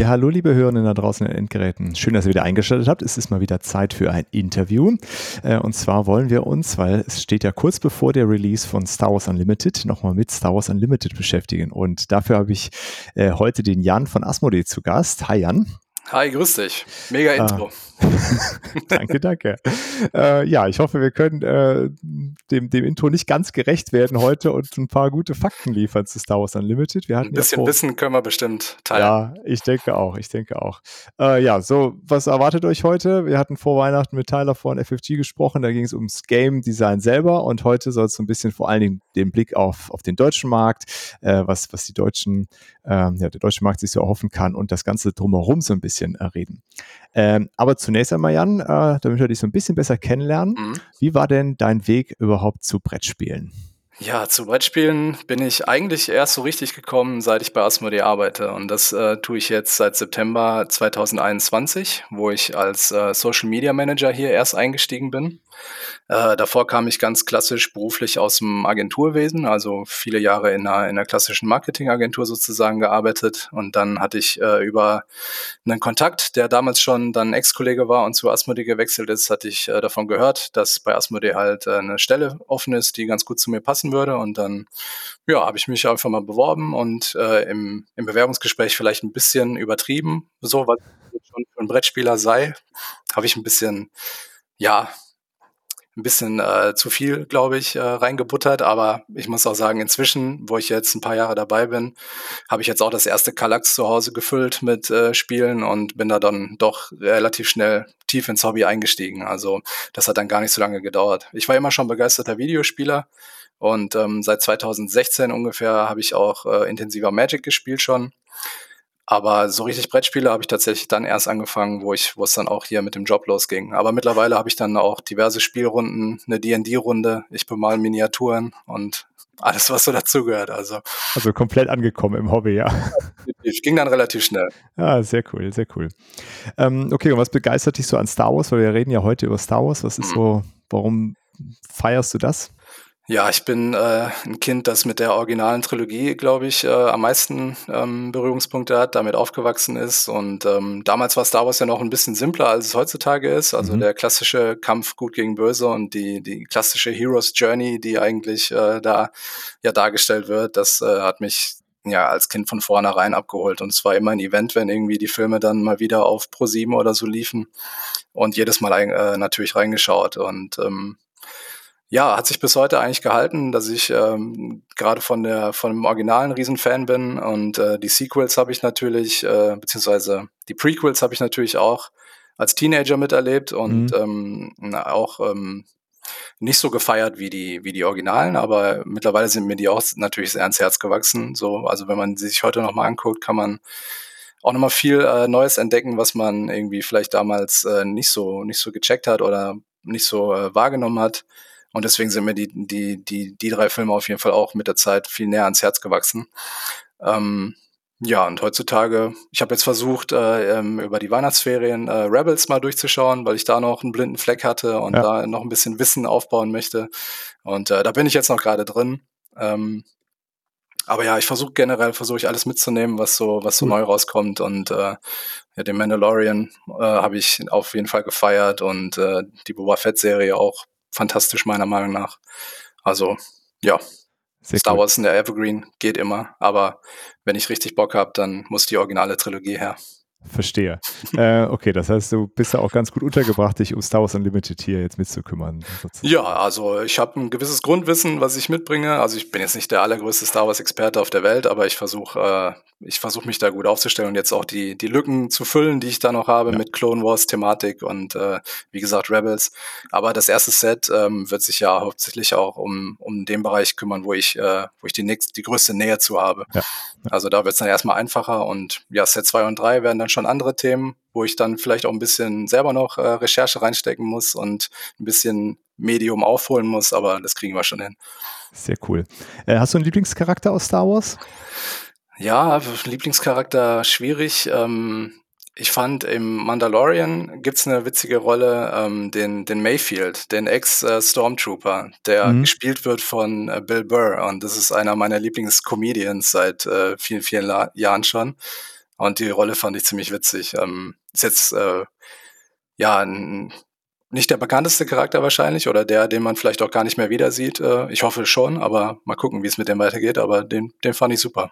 Ja, hallo liebe Hörerinnen da draußen in den Endgeräten. Schön, dass ihr wieder eingeschaltet habt. Es ist mal wieder Zeit für ein Interview. Äh, und zwar wollen wir uns, weil es steht ja kurz bevor der Release von Star Wars Unlimited, nochmal mit Star Wars Unlimited beschäftigen. Und dafür habe ich äh, heute den Jan von Asmodee zu Gast. Hi Jan. Hi, grüß dich. Mega ah. Intro. danke, danke. Äh, ja, ich hoffe, wir können äh, dem, dem Intro nicht ganz gerecht werden heute und ein paar gute Fakten liefern zu Star Wars Unlimited. Wir hatten ein bisschen ja Wissen können wir bestimmt teilen. Ja, ich denke auch, ich denke auch. Äh, ja, so, was erwartet euch heute? Wir hatten vor Weihnachten mit Tyler von FFG gesprochen, da ging es ums Game Design selber und heute soll es so ein bisschen vor allen Dingen den Blick auf, auf den deutschen Markt, äh, was, was die deutschen, ja, der deutsche Markt sich so erhoffen kann und das Ganze drumherum so ein bisschen äh, reden. Ähm, aber zunächst einmal, Jan, äh, damit wir dich so ein bisschen besser kennenlernen, mhm. wie war denn dein Weg überhaupt zu Brettspielen? Ja, zu Brettspielen bin ich eigentlich erst so richtig gekommen, seit ich bei Asmodee arbeite. Und das äh, tue ich jetzt seit September 2021, wo ich als äh, Social Media Manager hier erst eingestiegen bin. Äh, davor kam ich ganz klassisch beruflich aus dem Agenturwesen, also viele Jahre in einer, in einer klassischen Marketingagentur sozusagen gearbeitet. Und dann hatte ich äh, über einen Kontakt, der damals schon dann Ex-Kollege war und zu Asmodee gewechselt ist, hatte ich äh, davon gehört, dass bei Asmodee halt äh, eine Stelle offen ist, die ganz gut zu mir passen würde. Und dann ja, habe ich mich einfach mal beworben und äh, im, im Bewerbungsgespräch vielleicht ein bisschen übertrieben, so was schon für ein Brettspieler sei, habe ich ein bisschen ja, ein bisschen äh, zu viel, glaube ich, äh, reingebuttert. Aber ich muss auch sagen, inzwischen, wo ich jetzt ein paar Jahre dabei bin, habe ich jetzt auch das erste Kallax zu Hause gefüllt mit äh, Spielen und bin da dann doch relativ schnell tief ins Hobby eingestiegen. Also das hat dann gar nicht so lange gedauert. Ich war immer schon begeisterter Videospieler und ähm, seit 2016 ungefähr habe ich auch äh, intensiver Magic gespielt schon. Aber so richtig Brettspiele habe ich tatsächlich dann erst angefangen, wo ich, wo es dann auch hier mit dem Job losging. Aber mittlerweile habe ich dann auch diverse Spielrunden, eine D&D-Runde, ich bemal Miniaturen und alles, was so dazugehört. Also, also komplett angekommen im Hobby, ja. Ich ging dann relativ schnell. Ja, sehr cool, sehr cool. Ähm, okay, und was begeistert dich so an Star Wars? Weil wir reden ja heute über Star Wars. Was ist mhm. so, warum feierst du das? Ja, ich bin äh, ein Kind, das mit der originalen Trilogie, glaube ich, äh, am meisten ähm, Berührungspunkte hat, damit aufgewachsen ist. Und ähm, damals war Star Wars ja noch ein bisschen simpler, als es heutzutage ist. Also mhm. der klassische Kampf gut gegen böse und die, die klassische Hero's Journey, die eigentlich äh, da ja dargestellt wird, das äh, hat mich ja als Kind von vornherein abgeholt. Und es war immer ein Event, wenn irgendwie die Filme dann mal wieder auf Pro 7 oder so liefen. Und jedes Mal äh, natürlich reingeschaut. Und ähm, ja, hat sich bis heute eigentlich gehalten, dass ich ähm, gerade von der von dem originalen Riesenfan bin und äh, die Sequels habe ich natürlich, äh, beziehungsweise die Prequels habe ich natürlich auch als Teenager miterlebt und mhm. ähm, auch ähm, nicht so gefeiert wie die wie die Originalen, aber mittlerweile sind mir die auch natürlich sehr ans Herz gewachsen. So, also wenn man sie sich heute nochmal anguckt, kann man auch nochmal viel äh, Neues entdecken, was man irgendwie vielleicht damals äh, nicht so nicht so gecheckt hat oder nicht so äh, wahrgenommen hat. Und deswegen sind mir die, die, die, die drei Filme auf jeden Fall auch mit der Zeit viel näher ans Herz gewachsen. Ähm, ja, und heutzutage, ich habe jetzt versucht, äh, ähm, über die Weihnachtsferien äh, Rebels mal durchzuschauen, weil ich da noch einen blinden Fleck hatte und ja. da noch ein bisschen Wissen aufbauen möchte. Und äh, da bin ich jetzt noch gerade drin. Ähm, aber ja, ich versuche generell, versuche ich alles mitzunehmen, was so, was so mhm. neu rauskommt. Und äh, ja, den Mandalorian äh, habe ich auf jeden Fall gefeiert und äh, die Boba Fett-Serie auch fantastisch meiner Meinung nach. Also ja, Sehr Star Wars in der Evergreen geht immer, aber wenn ich richtig Bock habe, dann muss die originale Trilogie her. Verstehe. äh, okay, das heißt, du bist ja auch ganz gut untergebracht, dich um Star Wars Unlimited hier jetzt mitzukümmern. Sozusagen. Ja, also ich habe ein gewisses Grundwissen, was ich mitbringe. Also ich bin jetzt nicht der allergrößte Star Wars-Experte auf der Welt, aber ich versuche äh, ich versuche mich da gut aufzustellen und jetzt auch die, die Lücken zu füllen, die ich da noch habe ja. mit Clone Wars Thematik und äh, wie gesagt Rebels. Aber das erste Set ähm, wird sich ja hauptsächlich auch um, um den Bereich kümmern, wo ich, äh, wo ich die, nächst, die größte Nähe zu habe. Ja. Ja. Also da wird es dann erstmal einfacher und ja, Set 2 und 3 werden dann schon andere Themen, wo ich dann vielleicht auch ein bisschen selber noch äh, Recherche reinstecken muss und ein bisschen Medium aufholen muss, aber das kriegen wir schon hin. Sehr cool. Äh, hast du einen Lieblingscharakter aus Star Wars? Ja, Lieblingscharakter schwierig. Ähm, ich fand im Mandalorian gibt's eine witzige Rolle, ähm, den den Mayfield, den Ex-Stormtrooper, der Mhm. gespielt wird von, äh, Bill Burr und das ist einer meiner Lieblings-Comedians seit, äh, vielen, vielen La Jahren schon und die Rolle fand ich ziemlich witzig. Ähm, ist jetzt, äh, ja, 'n nicht der bekannteste Charakter wahrscheinlich oder der, den man vielleicht auch gar nicht mehr wieder sieht. Äh, ich hoffe schon, aber mal gucken, wie es mit dem weitergeht, aber den den fand ich super.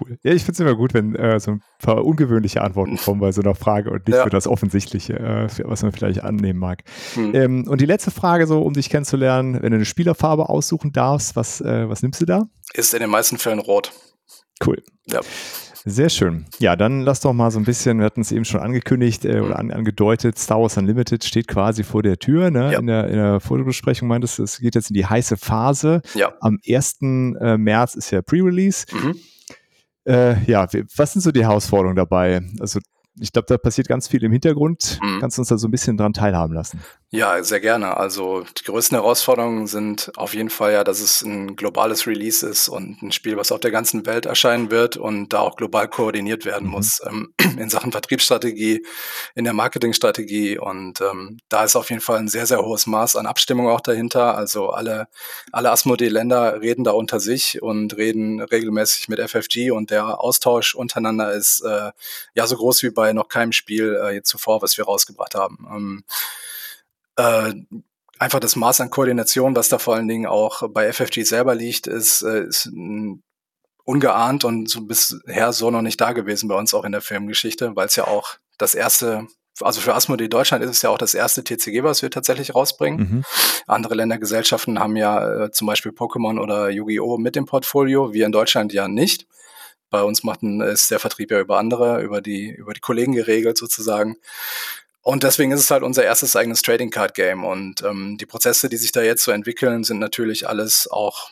Cool. Ja, ich finde es immer gut, wenn äh, so ein paar ungewöhnliche Antworten kommen bei so einer Frage und nicht Ja. so das Offensichtliche, äh, was man vielleicht annehmen mag. Mhm. Ähm, und die letzte Frage, so um dich kennenzulernen, wenn du eine Spielerfarbe aussuchen darfst, was, äh, was nimmst du da? Ist in den meisten Fällen rot. Cool. Ja. Sehr schön. Ja, dann lass doch mal so ein bisschen, wir hatten es eben schon angekündigt äh, oder an, angedeutet, Star Wars Unlimited steht quasi vor der Tür. Ne? Ja. In, der, in der Fotobesprechung meintest du, es geht jetzt in die heiße Phase. Ja. Am 1. äh, März ist ja Pre-Release. Mhm. Äh, ja, was sind so die Herausforderungen dabei? Also ich glaube, da passiert ganz viel im Hintergrund. Mhm. Kannst du uns da so ein bisschen dran teilhaben lassen? Ja, sehr gerne. Also die größten Herausforderungen sind auf jeden Fall ja, dass es ein globales Release ist und ein Spiel, was auf der ganzen Welt erscheinen wird und da auch global koordiniert werden Mhm. muss ähm, in Sachen Vertriebsstrategie, in der Marketingstrategie und ähm, da ist auf jeden Fall ein sehr, sehr hohes Maß an Abstimmung auch dahinter. Also alle, alle Asmodee-Länder reden da unter sich und reden regelmäßig mit FFG und der Austausch untereinander ist äh, ja so groß wie bei noch keinem Spiel äh, jetzt zuvor, was wir rausgebracht haben. Ähm, äh, einfach das Maß an Koordination, was da vor allen Dingen auch bei FFG selber liegt, ist, äh, ist mm, ungeahnt und so bisher so noch nicht da gewesen bei uns auch in der Filmgeschichte, weil es ja auch das erste, also für Asmodee Deutschland ist es ja auch das erste TCG, was wir tatsächlich rausbringen. Mhm. Andere Ländergesellschaften haben ja äh, zum Beispiel Pokémon oder Yu-Gi-Oh! mit dem Portfolio, wir in Deutschland ja nicht. Bei uns macht ein, ist der Vertrieb ja über andere, über die, über die Kollegen geregelt sozusagen. Und deswegen ist es halt unser erstes eigenes Trading Card Game. Und ähm, die Prozesse, die sich da jetzt so entwickeln, sind natürlich alles auch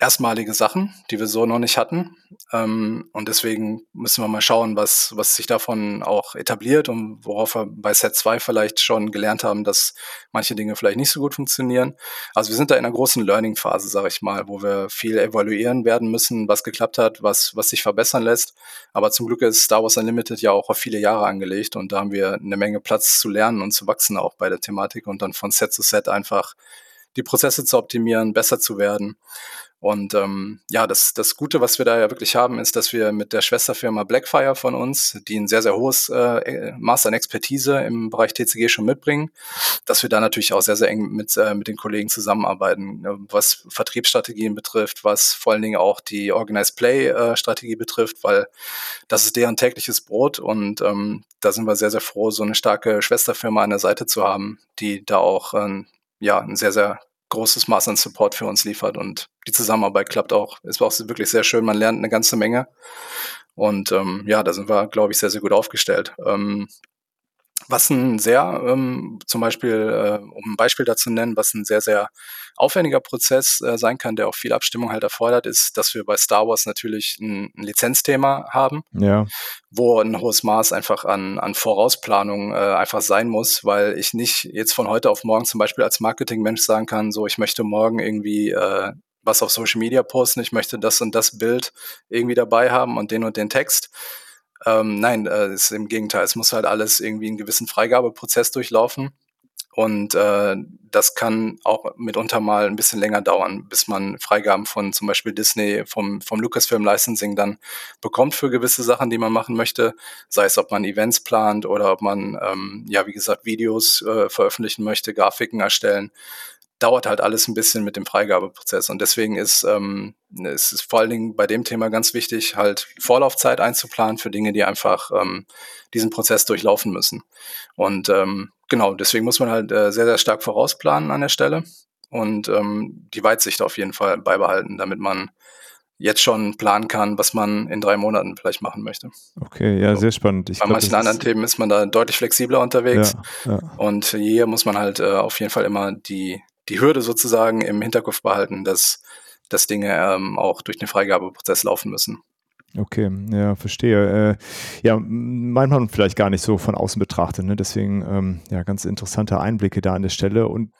erstmalige Sachen, die wir so noch nicht hatten. Ähm, und deswegen müssen wir mal schauen, was, was sich davon auch etabliert und worauf wir bei Set 2 vielleicht schon gelernt haben, dass manche Dinge vielleicht nicht so gut funktionieren. Also wir sind da in einer großen Learning-Phase, sage ich mal, wo wir viel evaluieren werden müssen, was geklappt hat, was, was sich verbessern lässt. Aber zum Glück ist Star Wars Unlimited ja auch auf viele Jahre angelegt und da haben wir eine Menge Platz zu lernen und zu wachsen auch bei der Thematik und dann von Set zu Set einfach die Prozesse zu optimieren, besser zu werden. Und ähm, ja, das, das Gute, was wir da ja wirklich haben, ist, dass wir mit der Schwesterfirma Blackfire von uns, die ein sehr, sehr hohes äh, Maß an Expertise im Bereich TCG schon mitbringen, dass wir da natürlich auch sehr, sehr eng mit, äh, mit den Kollegen zusammenarbeiten, äh, was Vertriebsstrategien betrifft, was vor allen Dingen auch die Organized Play-Strategie betrifft, weil das ist deren tägliches Brot und ähm, da sind wir sehr, sehr froh, so eine starke Schwesterfirma an der Seite zu haben, die da auch ähm, ja, ein sehr, sehr großes Maß an Support für uns liefert und die Zusammenarbeit klappt auch. Ist auch wirklich sehr schön. Man lernt eine ganze Menge. Und ähm, ja, da sind wir, glaube ich, sehr, sehr gut aufgestellt. Ähm, was ein sehr, ähm, zum Beispiel, äh, um ein Beispiel dazu nennen, was ein sehr, sehr aufwendiger Prozess äh, sein kann, der auch viel Abstimmung halt erfordert, ist, dass wir bei Star Wars natürlich ein, ein Lizenzthema haben, Ja. wo ein hohes Maß einfach an, an Vorausplanung äh, einfach sein muss, weil ich nicht jetzt von heute auf morgen zum Beispiel als Marketingmensch sagen kann, so ich möchte morgen irgendwie äh, was auf Social Media posten, ich möchte das und das Bild irgendwie dabei haben und den und den Text. Ähm, nein, äh, ist im Gegenteil. Es muss halt alles irgendwie einen gewissen Freigabeprozess durchlaufen. Und äh, das kann auch mitunter mal ein bisschen länger dauern, bis man Freigaben von zum Beispiel Disney, vom, vom Lucasfilm Licensing dann bekommt für gewisse Sachen, die man machen möchte. Sei es, ob man Events plant oder ob man, ähm, ja, wie gesagt, Videos äh, veröffentlichen möchte, Grafiken erstellen dauert halt alles ein bisschen mit dem Freigabeprozess. Und deswegen ist ähm, es ist vor allen Dingen bei dem Thema ganz wichtig, halt Vorlaufzeit einzuplanen für Dinge, die einfach ähm, diesen Prozess durchlaufen müssen. Und ähm, genau, deswegen muss man halt äh, sehr, sehr stark vorausplanen an der Stelle und ähm, die Weitsicht auf jeden Fall beibehalten, damit man jetzt schon planen kann, was man in drei Monaten vielleicht machen möchte. Okay, ja, sehr spannend. Ich Bei glaub, manchen anderen Themen ist man da deutlich flexibler unterwegs. Ja, ja. Und hier muss man halt äh, auf jeden Fall immer die, die Hürde sozusagen im Hinterkopf behalten, dass, dass Dinge ähm, auch durch den Freigabeprozess laufen müssen. Okay, ja, verstehe. Äh, ja, meint man vielleicht gar nicht so von außen betrachtet. Ne? Deswegen, ähm, ja, ganz interessante Einblicke da an der Stelle. Und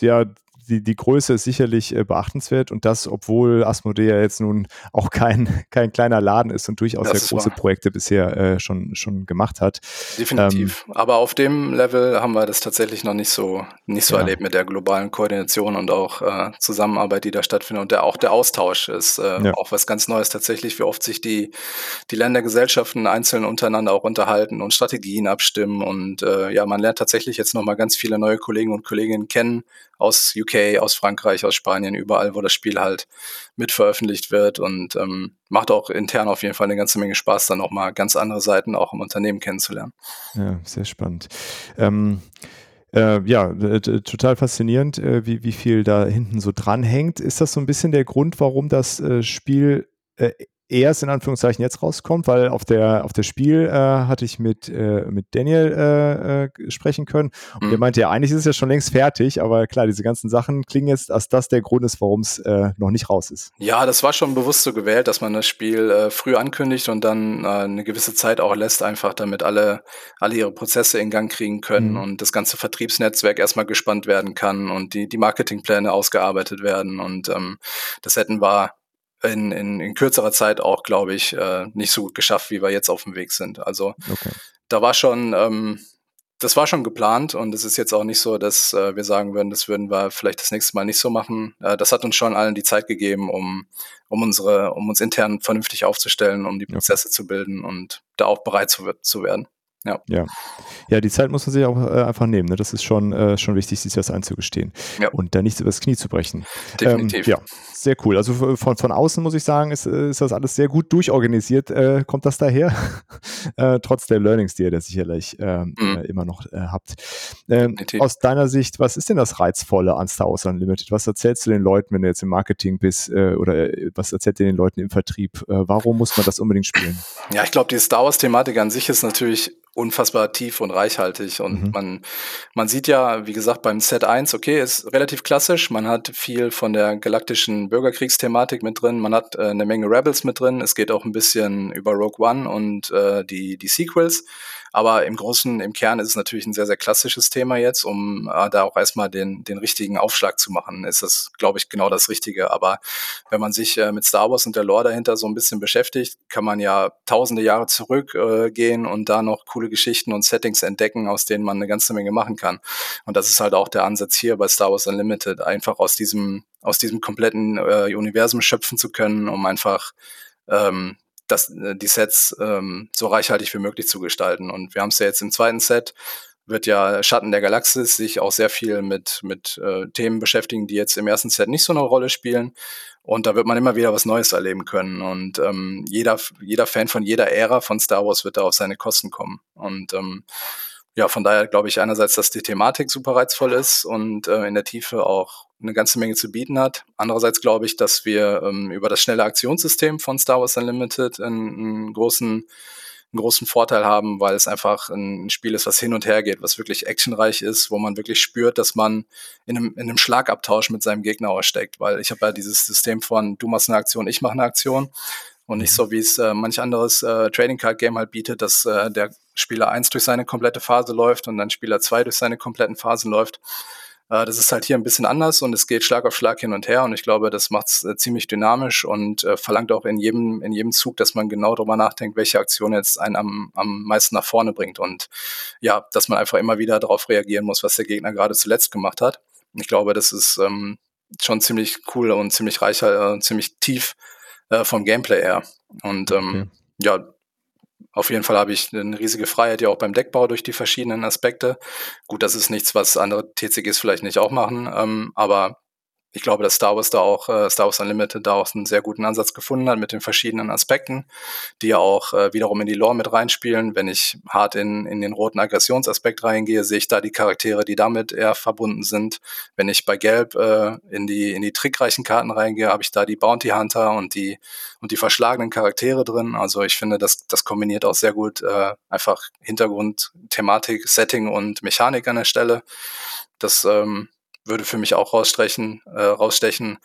ja, die, die Größe ist sicherlich äh, beachtenswert und das, obwohl Asmodea jetzt nun auch kein, kein kleiner Laden ist und durchaus sehr große wahr. Projekte bisher äh, schon, schon gemacht hat. Definitiv. Ähm, Aber auf dem Level haben wir das tatsächlich noch nicht so, nicht so ja. erlebt mit der globalen Koordination und auch äh, Zusammenarbeit, die da stattfindet. Und der, auch der Austausch ist äh, ja. auch was ganz Neues tatsächlich, wie oft sich die, die Ländergesellschaften einzeln untereinander auch unterhalten und Strategien abstimmen. Und äh, ja, man lernt tatsächlich jetzt nochmal ganz viele neue Kollegen und Kolleginnen kennen aus UK, aus Frankreich, aus Spanien, überall, wo das Spiel halt mit veröffentlicht wird und ähm, macht auch intern auf jeden Fall eine ganze Menge Spaß, dann auch mal ganz andere Seiten auch im Unternehmen kennenzulernen. Ja, sehr spannend. Ähm, äh, ja, total faszinierend, äh, wie, wie viel da hinten so dranhängt. Ist das so ein bisschen der Grund, warum das äh, Spiel äh, erst in Anführungszeichen jetzt rauskommt, weil auf der, auf der Spiel äh, hatte ich mit, äh, mit Daniel äh, äh, sprechen können und mhm. der meinte, ja, eigentlich ist es ja schon längst fertig, aber klar, diese ganzen Sachen klingen jetzt, als das der Grund ist, warum es äh, noch nicht raus ist. Ja, das war schon bewusst so gewählt, dass man das Spiel äh, früh ankündigt und dann eine gewisse Zeit auch lässt, einfach damit alle, alle ihre Prozesse in Gang kriegen können mhm. und das ganze Vertriebsnetzwerk erstmal gespannt werden kann und die, die Marketingpläne ausgearbeitet werden und ähm, das hätten wir in, in, in kürzerer Zeit auch, glaube ich, äh, nicht so gut geschafft, wie wir jetzt auf dem Weg sind. Also okay. da war schon, ähm, das war schon geplant und es ist jetzt auch nicht so, dass äh, wir sagen würden, das würden wir vielleicht das nächste Mal nicht so machen. Äh, das hat uns schon allen die Zeit gegeben, um, um unsere, um uns intern vernünftig aufzustellen, um die Prozesse okay. zu bilden und da auch bereit zu, zu werden. Ja. ja. Ja, die Zeit muss man sich auch äh, einfach nehmen. Ne? Das ist schon, äh, schon wichtig, sich das einzugestehen. Ja. Und da nichts übers Knie zu brechen. Definitiv. Ähm, ja, sehr cool. Also von, von außen muss ich sagen, ist, ist das alles sehr gut durchorganisiert. Äh, kommt das daher? äh, trotz der Learnings, die ihr da sicherlich ähm, mhm. Äh, immer noch äh, habt. Ähm, aus deiner Sicht, was ist denn das Reizvolle an Star Wars Unlimited? Was erzählst du den Leuten, wenn du jetzt im Marketing bist? Äh, oder was erzählt ihr den Leuten im Vertrieb? warum muss man das unbedingt spielen? Ja, ich glaube, die Star Wars-Thematik an sich ist natürlich unfassbar tief und reichhaltig. Und mhm. man, man sieht ja, wie gesagt, beim Set 1, okay, ist relativ klassisch. Man hat viel von der galaktischen Bürgerkriegsthematik mit drin. Man hat äh, eine Menge Rebels mit drin. Es geht auch ein bisschen über Rogue One und äh, die, die Sequels. Aber im Großen, im Kern ist es natürlich ein sehr, sehr klassisches Thema jetzt, um äh, da auch erstmal den, den richtigen Aufschlag zu machen, ist das, glaube ich, genau das Richtige. Aber wenn man sich äh, mit Star Wars und der Lore dahinter so ein bisschen beschäftigt, kann man ja tausende Jahre zurückgehen äh, und da noch coole Geschichten und Settings entdecken, aus denen man eine ganze Menge machen kann. Und das ist halt auch der Ansatz hier bei Star Wars Unlimited, einfach aus diesem, aus diesem kompletten äh, Universum schöpfen zu können, um einfach ähm, das, äh, die Sets ähm, so reichhaltig wie möglich zu gestalten. Und wir haben es ja jetzt im zweiten Set, wird ja Schatten der Galaxis sich auch sehr viel mit, mit äh, Themen beschäftigen, die jetzt im ersten Set nicht so eine Rolle spielen. Und da wird man immer wieder was Neues erleben können. Und ähm, jeder, jeder Fan von jeder Ära von Star Wars wird da auf seine Kosten kommen. Und ähm, ja, von daher glaube ich einerseits, dass die Thematik super reizvoll ist und äh, in der Tiefe auch eine ganze Menge zu bieten hat. Andererseits glaube ich, dass wir ähm, über das schnelle Aktionssystem von Star Wars Unlimited einen, einen großen einen großen Vorteil haben, weil es einfach ein Spiel ist, was hin und her geht, was wirklich actionreich ist, wo man wirklich spürt, dass man in einem, in einem Schlagabtausch mit seinem Gegner aussteckt. Weil ich habe ja dieses System von du machst eine Aktion, ich mache eine Aktion. Und nicht mhm. so, wie es äh, manch anderes äh, Trading Card Game halt bietet, dass äh, der Spieler 1 durch seine komplette Phase läuft und dann Spieler 2 durch seine kompletten Phasen läuft. Äh, das ist halt hier ein bisschen anders und es geht Schlag auf Schlag hin und her und ich glaube, das macht es äh, ziemlich dynamisch und äh, verlangt auch in jedem, in jedem Zug, dass man genau darüber nachdenkt, welche Aktion jetzt einen am, am meisten nach vorne bringt und ja, dass man einfach immer wieder darauf reagieren muss, was der Gegner gerade zuletzt gemacht hat. Ich glaube, das ist ähm, schon ziemlich cool und ziemlich reicher, äh, ziemlich tief äh, vom Gameplay her. Und ähm, okay. ja, auf jeden Fall habe ich eine riesige Freiheit ja auch beim Deckbau durch die verschiedenen Aspekte. Gut, das ist nichts, was andere TCGs vielleicht nicht auch machen, ähm, aber ich glaube, dass Star Wars da auch, äh, Star Wars Unlimited da auch einen sehr guten Ansatz gefunden hat mit den verschiedenen Aspekten, die ja auch äh, wiederum in die Lore mit reinspielen. Wenn ich hart in, in den roten Aggressionsaspekt reingehe, sehe ich da die Charaktere, die damit eher verbunden sind. Wenn ich bei Gelb äh, in die, in die trickreichen Karten reingehe, habe ich da die Bounty Hunter und die, und die verschlagenen Charaktere drin. Also ich finde, das, das kombiniert auch sehr gut äh, einfach Hintergrund, Thematik, Setting und Mechanik an der Stelle. Das ähm, würde für mich auch rausstechen, äh, rausstechen.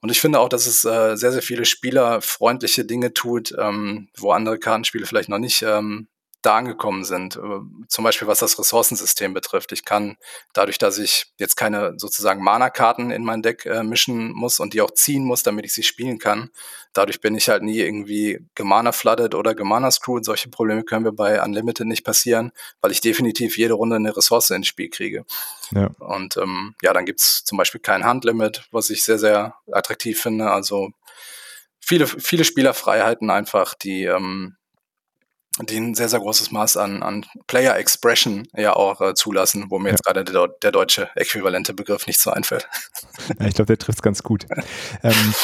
Und ich finde auch, dass es äh, sehr, sehr viele spielerfreundliche Dinge tut, ähm, wo andere Kartenspiele vielleicht noch nicht ähm, da angekommen sind. Äh, zum Beispiel was das Ressourcensystem betrifft. Ich kann dadurch, dass ich jetzt keine sozusagen Mana-Karten in mein Deck äh, mischen muss und die auch ziehen muss, damit ich sie spielen kann, dadurch bin ich halt nie irgendwie gemana-flooded oder gemana-screwed. Solche Probleme können wir bei Unlimited nicht passieren, weil ich definitiv jede Runde eine Ressource ins Spiel kriege. Ja. Und ähm, ja, dann gibt's zum Beispiel kein Handlimit, was ich sehr, sehr attraktiv finde. Also viele, viele Spielerfreiheiten einfach, die, ähm, die ein sehr, sehr großes Maß an, an Player Expression ja auch äh, zulassen, wo mir ja. jetzt gerade der, der, deutsche äquivalente Begriff nicht so einfällt. Ja, ich glaube, der trifft es ganz gut. ähm,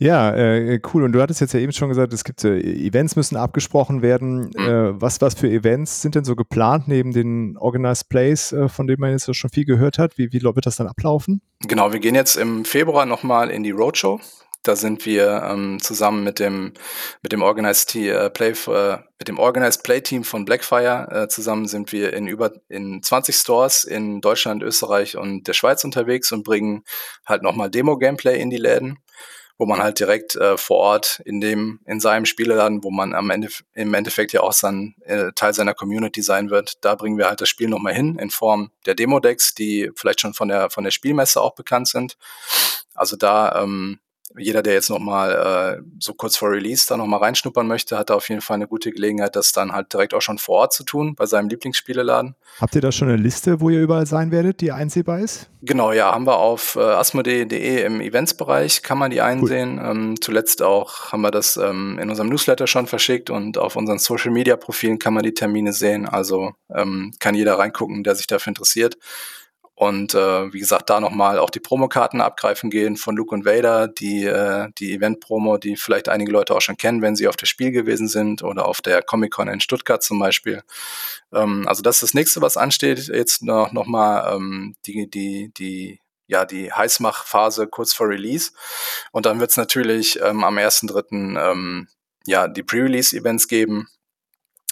ja, äh, cool. Und du hattest jetzt ja eben schon gesagt, es gibt äh, Events müssen abgesprochen werden. Mhm. Äh, was, was für Events sind denn so geplant neben den Organized Plays, äh, von denen man jetzt schon viel gehört hat? Wie, wie wird das dann ablaufen? Genau, wir gehen jetzt im Februar nochmal in die Roadshow. Da sind wir ähm, zusammen mit dem mit dem Organized äh, Play äh, mit dem Organized Play Team von Blackfire äh, zusammen sind wir in über in 20 Stores in Deutschland, Österreich und der Schweiz unterwegs und bringen halt nochmal Demo Gameplay in die Läden wo man halt direkt äh, vor Ort in dem, in seinem Spieleladen, wo man am Ende, im Endeffekt ja auch sein, äh, Teil seiner Community sein wird, da bringen wir halt das Spiel nochmal hin in Form der Demo-Decks, die vielleicht schon von der, von der Spielmesse auch bekannt sind. Also da ähm, jeder, der jetzt nochmal äh, so kurz vor Release da nochmal reinschnuppern möchte, hat da auf jeden Fall eine gute Gelegenheit, das dann halt direkt auch schon vor Ort zu tun, bei seinem Lieblingsspieleladen. Habt ihr da schon eine Liste, wo ihr überall sein werdet, die einsehbar ist? Genau, ja, haben wir auf äh, asmodee.de im Eventsbereich, kann man die einsehen. Cool. Ähm, zuletzt auch haben wir das ähm, in unserem Newsletter schon verschickt und auf unseren Social-Media-Profilen kann man die Termine sehen. Also ähm, kann jeder reingucken, der sich dafür interessiert. Und äh, wie gesagt, da nochmal auch die Promokarten abgreifen gehen von Luke und Vader, die, äh, die Event-Promo, die vielleicht einige Leute auch schon kennen, wenn sie auf das Spiel gewesen sind oder auf der Comic-Con in Stuttgart zum Beispiel. Ähm, also das ist das nächste, was ansteht. Jetzt noch, noch mal ähm, die, die, die ja, die Heißmachphase kurz vor Release. Und dann wird es natürlich ähm, am 1.3. Ähm, ja, die Pre-Release-Events geben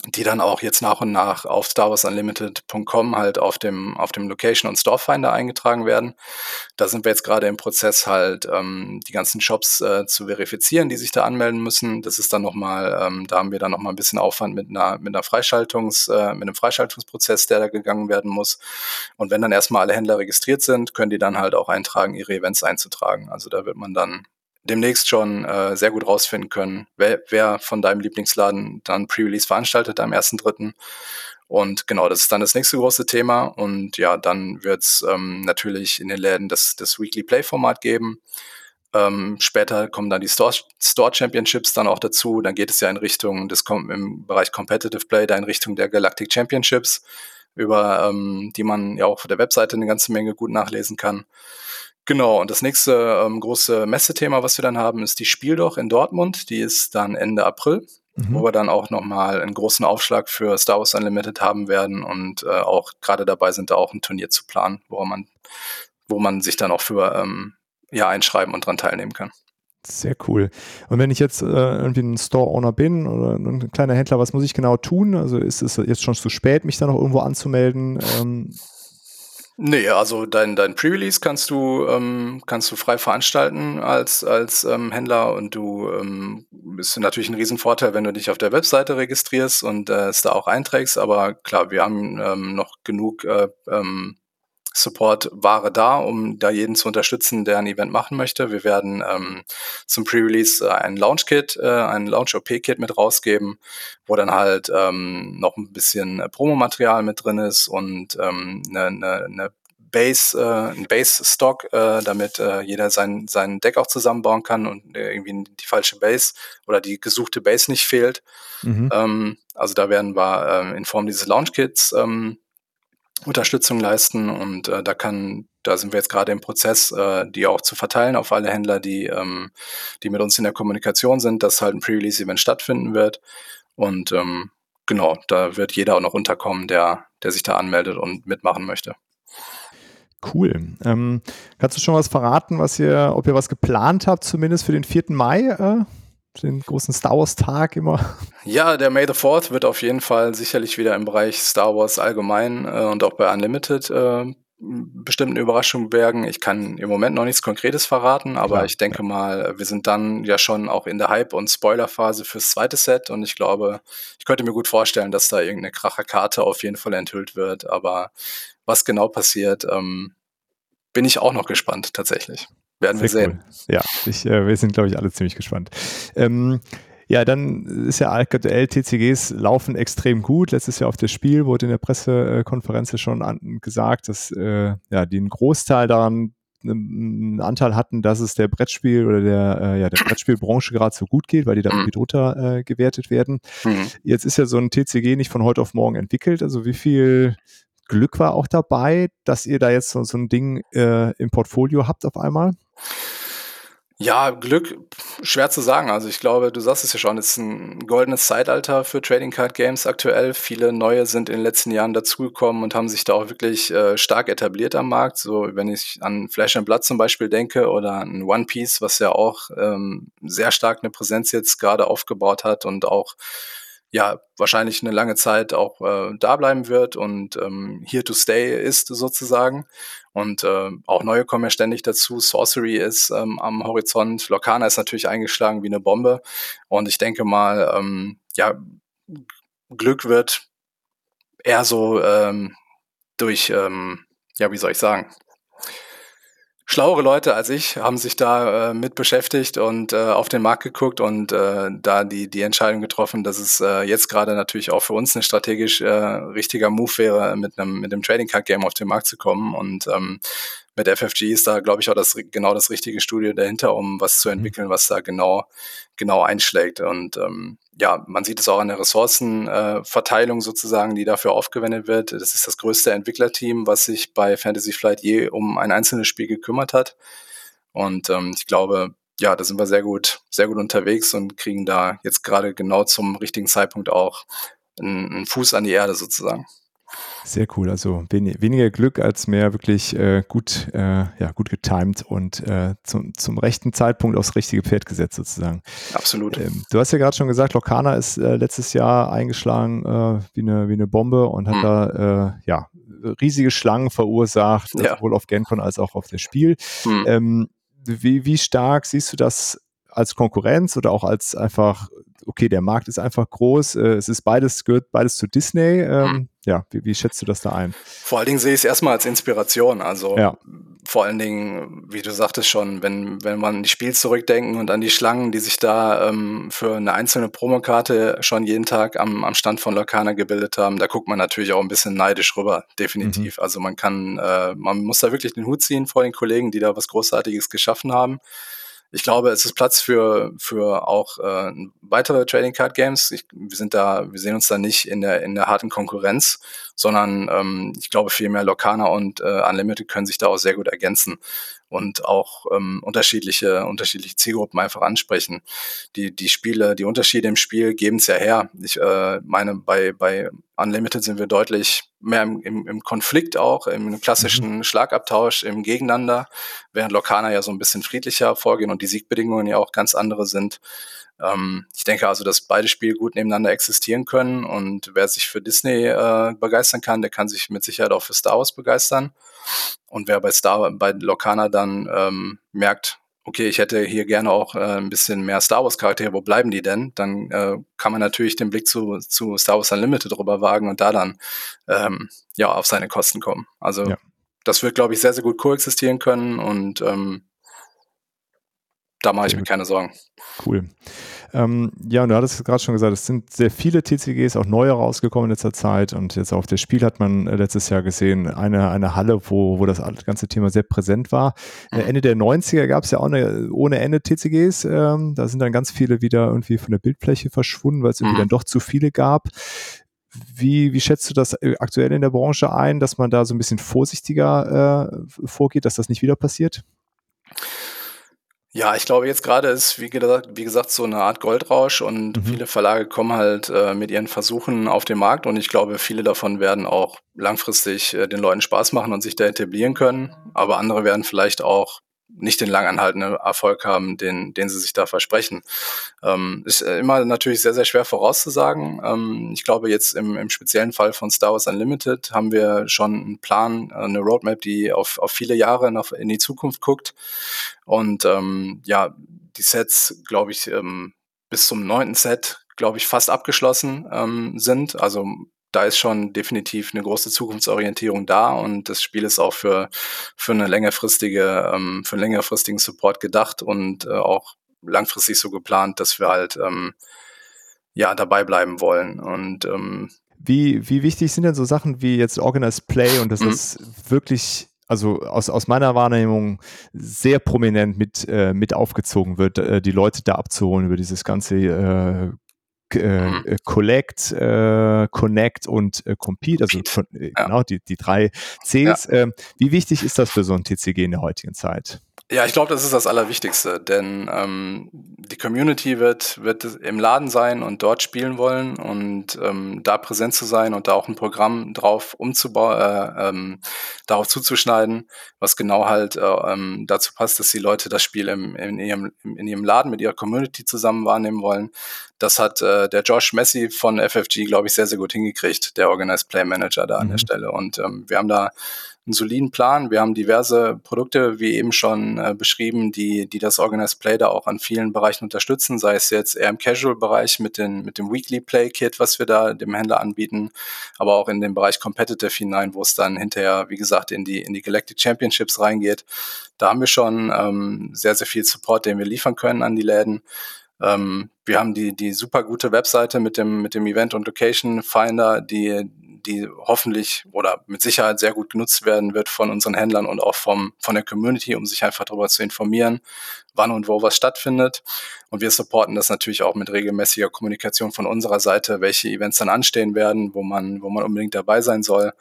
die dann auch jetzt nach und nach auf StarWarsUnlimited.com halt auf dem, auf dem Location und Storefinder eingetragen werden. Da sind wir jetzt gerade im Prozess halt ähm, die ganzen Shops äh, zu verifizieren, die sich da anmelden müssen. Das ist dann nochmal, ähm, da haben wir dann nochmal ein bisschen Aufwand mit einer, mit einer Freischaltungs, äh, mit einem Freischaltungsprozess, der da gegangen werden muss. Und wenn dann erstmal alle Händler registriert sind, können die dann halt auch eintragen, ihre Events einzutragen. Also da wird man dann demnächst schon äh, sehr gut rausfinden können, wer, wer von deinem Lieblingsladen dann Pre-Release veranstaltet am 1.3. Und genau, das ist dann das nächste große Thema. Und ja, dann wird es ähm, natürlich in den Läden das, das Weekly Play-Format geben. Ähm, später kommen dann die Store, Store Championships dann auch dazu. Dann geht es ja in Richtung des im Bereich Competitive Play, da in Richtung der Galactic Championships, über ähm, die man ja auch auf der Webseite eine ganze Menge gut nachlesen kann. Genau, und das nächste ähm, große Messethema, was wir dann haben, ist die Spiel doch in Dortmund. Die ist dann Ende April, mhm. wo wir dann auch nochmal einen großen Aufschlag für Star Wars Unlimited haben werden und äh, auch gerade dabei sind, da auch ein Turnier zu planen, wo man, wo man sich dann auch für ähm, ja, einschreiben und dran teilnehmen kann. Sehr cool. Und wenn ich jetzt äh, irgendwie ein Store-Owner bin oder ein kleiner Händler, was muss ich genau tun? Also ist es jetzt schon zu spät, mich da noch irgendwo anzumelden? Ähm Nee, also dein, dein Pre-Release kannst du, ähm, kannst du frei veranstalten als, als ähm, Händler und du ähm, bist natürlich ein Riesenvorteil, wenn du dich auf der Webseite registrierst und äh, es da auch einträgst. Aber klar, wir haben ähm, noch genug äh, ähm, Support-Ware da, um da jeden zu unterstützen, der ein Event machen möchte. Wir werden ähm, zum Pre-Release äh, ein Launch-Kit, äh, ein Launch-OP-Kit mit rausgeben, wo dann halt ähm, noch ein bisschen äh, Promomaterial mit drin ist und ähm, eine, ne, ne Base, äh, ein Base-Stock, äh, damit äh, jeder sein, sein Deck auch zusammenbauen kann und äh, irgendwie die falsche Base oder die gesuchte Base nicht fehlt. Mhm. Ähm, also da werden wir äh, in Form dieses Launch-Kits ähm, Unterstützung leisten und äh, da kann, da sind wir jetzt gerade im Prozess, äh, die auch zu verteilen auf alle Händler, die, ähm, die mit uns in der Kommunikation sind, dass halt ein Pre-Release-Event stattfinden wird. Und ähm, genau, da wird jeder auch noch unterkommen, der, der sich da anmeldet und mitmachen möchte. Cool. Ähm, kannst du schon was verraten, was ihr, ob ihr was geplant habt, zumindest für den 4. Mai? Äh? Den großen Star Wars Tag immer. Ja, der May the Fourth wird auf jeden Fall sicherlich wieder im Bereich Star Wars allgemein äh, und auch bei Unlimited äh, bestimmten Überraschungen bergen. Ich kann im Moment noch nichts Konkretes verraten, aber Klar, ich denke ja. mal, wir sind dann ja schon auch in der Hype- und Spoiler-Phase fürs zweite Set und ich glaube, ich könnte mir gut vorstellen, dass da irgendeine Kracherkarte auf jeden Fall enthüllt wird, aber was genau passiert, ähm, bin ich auch noch gespannt, tatsächlich. Werden wir sehen. Cool. Ja, ich, äh, wir sind, glaube ich, alle ziemlich gespannt. Ähm, ja, dann ist ja aktuell TCGs laufen extrem gut. Letztes Jahr auf das Spiel wurde in der Pressekonferenz schon an, gesagt, dass äh, ja, die einen Großteil daran einen Anteil hatten, dass es der Brettspiel oder der, äh, ja, der Brettspielbranche gerade so gut geht, weil die da irgendwie drunter äh, gewertet werden. Mhm. Jetzt ist ja so ein TCG nicht von heute auf morgen entwickelt. Also wie viel Glück war auch dabei, dass ihr da jetzt so, so ein Ding äh, im Portfolio habt auf einmal? Ja, Glück, schwer zu sagen. Also ich glaube, du sagst es ja schon, es ist ein goldenes Zeitalter für Trading Card Games aktuell. Viele neue sind in den letzten Jahren dazugekommen und haben sich da auch wirklich äh, stark etabliert am Markt. So, wenn ich an Flash and Blood zum Beispiel denke oder an One Piece, was ja auch ähm, sehr stark eine Präsenz jetzt gerade aufgebaut hat und auch ja wahrscheinlich eine lange Zeit auch äh, da bleiben wird und ähm, here to stay ist sozusagen. Und äh, auch neue kommen ja ständig dazu. Sorcery ist ähm, am Horizont. Locana ist natürlich eingeschlagen wie eine Bombe. Und ich denke mal, ähm, ja, Glück wird eher so ähm, durch, ähm, ja, wie soll ich sagen, schlauere Leute als ich haben sich da äh, mit beschäftigt und äh, auf den Markt geguckt und äh, da die, die Entscheidung getroffen, dass es äh, jetzt gerade natürlich auch für uns ein strategisch äh, richtiger Move wäre, mit einem mit dem Trading Card Game auf den Markt zu kommen. Und ähm, mit FFG ist da, glaube ich, auch das, genau das richtige Studio dahinter, um was zu mhm. entwickeln, was da genau, genau einschlägt. Und ähm, ja, man sieht es auch an der Ressourcenverteilung äh, sozusagen, die dafür aufgewendet wird. Das ist das größte Entwicklerteam, was sich bei Fantasy Flight je um ein einzelnes Spiel gekümmert hat. Und ähm, ich glaube, ja, da sind wir sehr gut, sehr gut unterwegs und kriegen da jetzt gerade genau zum richtigen Zeitpunkt auch einen, einen Fuß an die Erde sozusagen. Sehr cool. Also wen, weniger Glück als mehr wirklich äh, gut, äh, ja, gut getimed und äh, zum, zum rechten Zeitpunkt aufs richtige Pferd gesetzt sozusagen. Absolut. Ähm, du hast ja gerade schon gesagt, Lokana ist äh, letztes Jahr eingeschlagen äh, wie, eine, wie eine Bombe und hat mhm. da äh, ja, riesige Schlangen verursacht, ja. sowohl auf GenCon als auch auf das Spiel. Mhm. Ähm, wie, wie stark siehst du das als Konkurrenz oder auch als einfach, okay, der Markt ist einfach groß, es ist beides, gehört beides zu Disney. Ähm, mhm. Ja, wie, wie, schätzt du das da ein? Vor allen Dingen sehe ich es erstmal als Inspiration. Also ja. vor allen Dingen, wie du sagtest schon, wenn, wenn man an die Spiel zurückdenken und an die Schlangen, die sich da ähm, für eine einzelne Promokarte schon jeden Tag am, am Stand von Locana gebildet haben, da guckt man natürlich auch ein bisschen neidisch rüber, definitiv. Mhm. Also man kann, äh, man muss da wirklich den Hut ziehen vor den Kollegen, die da was Großartiges geschaffen haben ich glaube, es ist Platz für, für auch äh, weitere Trading Card Games. Ich, wir sind da, wir sehen uns da nicht in der, in der harten Konkurrenz, sondern ähm, ich glaube vielmehr Locana und äh, Unlimited können sich da auch sehr gut ergänzen und auch ähm, unterschiedliche, unterschiedliche Zielgruppen einfach ansprechen. Die, die Spiele, die Unterschiede im Spiel geben es ja her. Ich äh, meine, bei, bei Unlimited sind wir deutlich mehr im, im, im Konflikt auch, im klassischen mhm. Schlagabtausch, im Gegeneinander, während Lokana ja so ein bisschen friedlicher vorgehen und die Siegbedingungen ja auch ganz andere sind. Ähm, ich denke also, dass beide Spiele gut nebeneinander existieren können und wer sich für Disney äh, begeistern kann, der kann sich mit Sicherheit auch für Star Wars begeistern. Und wer bei Star bei Locana dann ähm, merkt, okay, ich hätte hier gerne auch äh, ein bisschen mehr Star Wars Charaktere, wo bleiben die denn? Dann äh, kann man natürlich den Blick zu, zu Star Wars Unlimited drüber wagen und da dann ähm, ja auf seine Kosten kommen. Also ja. das wird, glaube ich, sehr, sehr gut koexistieren können und ähm, da mache ich mir keine Sorgen. Cool. Ähm, ja, und du hattest gerade schon gesagt, es sind sehr viele TCGs, auch neue rausgekommen in letzter Zeit. Und jetzt auf das Spiel hat man äh, letztes Jahr gesehen, eine, eine Halle, wo, wo das ganze Thema sehr präsent war. Mhm. Ende der 90er gab es ja auch eine, ohne Ende TCGs. Ähm, da sind dann ganz viele wieder irgendwie von der Bildfläche verschwunden, weil es irgendwie mhm. dann doch zu viele gab. Wie, wie schätzt du das äh, aktuell in der Branche ein, dass man da so ein bisschen vorsichtiger äh, vorgeht, dass das nicht wieder passiert? Ja, ich glaube, jetzt gerade ist, wie gesagt, wie gesagt, so eine Art Goldrausch und mhm. viele Verlage kommen halt äh, mit ihren Versuchen auf den Markt und ich glaube, viele davon werden auch langfristig äh, den Leuten Spaß machen und sich da etablieren können. Aber andere werden vielleicht auch nicht den langanhaltenden Erfolg haben, den, den sie sich da versprechen. Ähm, ist immer natürlich sehr, sehr schwer vorauszusagen. Ähm, ich glaube, jetzt im, im speziellen Fall von Star Wars Unlimited haben wir schon einen Plan, eine Roadmap, die auf, auf viele Jahre noch in die Zukunft guckt. Und ähm, ja, die Sets, glaube ich, ähm, bis zum neunten Set, glaube ich, fast abgeschlossen ähm, sind. Also da ist schon definitiv eine große Zukunftsorientierung da und das Spiel ist auch für, für eine längerfristige, ähm, für einen längerfristigen Support gedacht und äh, auch langfristig so geplant, dass wir halt ähm, ja dabei bleiben wollen. Und ähm, wie, wie wichtig sind denn so Sachen wie jetzt Organized Play und dass mhm. das wirklich also aus, aus meiner Wahrnehmung sehr prominent mit, äh, mit aufgezogen wird, äh, die Leute da abzuholen über dieses ganze äh, äh, mhm. äh, Collect, äh, Connect und äh, Compete, also äh, ja. genau die, die drei Cs. Ja. Ähm, wie wichtig ist das für so ein TCG in der heutigen Zeit? Ja, ich glaube, das ist das Allerwichtigste, denn ähm, die Community wird, wird im Laden sein und dort spielen wollen und ähm, da präsent zu sein und da auch ein Programm drauf umzubauen, äh, ähm, darauf zuzuschneiden, was genau halt äh, ähm, dazu passt, dass die Leute das Spiel im, in, ihrem, in ihrem Laden mit ihrer Community zusammen wahrnehmen wollen. Das hat äh, der Josh Messi von FFG, glaube ich, sehr, sehr gut hingekriegt, der Organized Play Manager da mhm. an der mhm. Stelle. Und ähm, wir haben da einen soliden Plan. Wir haben diverse Produkte, wie eben schon äh, beschrieben, die, die das Organized Play da auch an vielen Bereichen unterstützen, sei es jetzt eher im Casual-Bereich mit, mit dem Weekly Play Kit, was wir da dem Händler anbieten, aber auch in den Bereich Competitive hinein, wo es dann hinterher, wie gesagt, in die, in die Galactic Championships reingeht. Da haben wir schon ähm, sehr, sehr viel Support, den wir liefern können an die Läden. Ähm, wir haben die, die super gute Webseite mit dem, mit dem Event und Location Finder, die, die hoffentlich oder mit Sicherheit sehr gut genutzt werden wird von unseren Händlern und auch vom, von der Community, um sich einfach darüber zu informieren, wann und wo was stattfindet. Und wir supporten das natürlich auch mit regelmäßiger Kommunikation von unserer Seite, welche Events dann anstehen werden, wo man, wo man unbedingt dabei sein soll.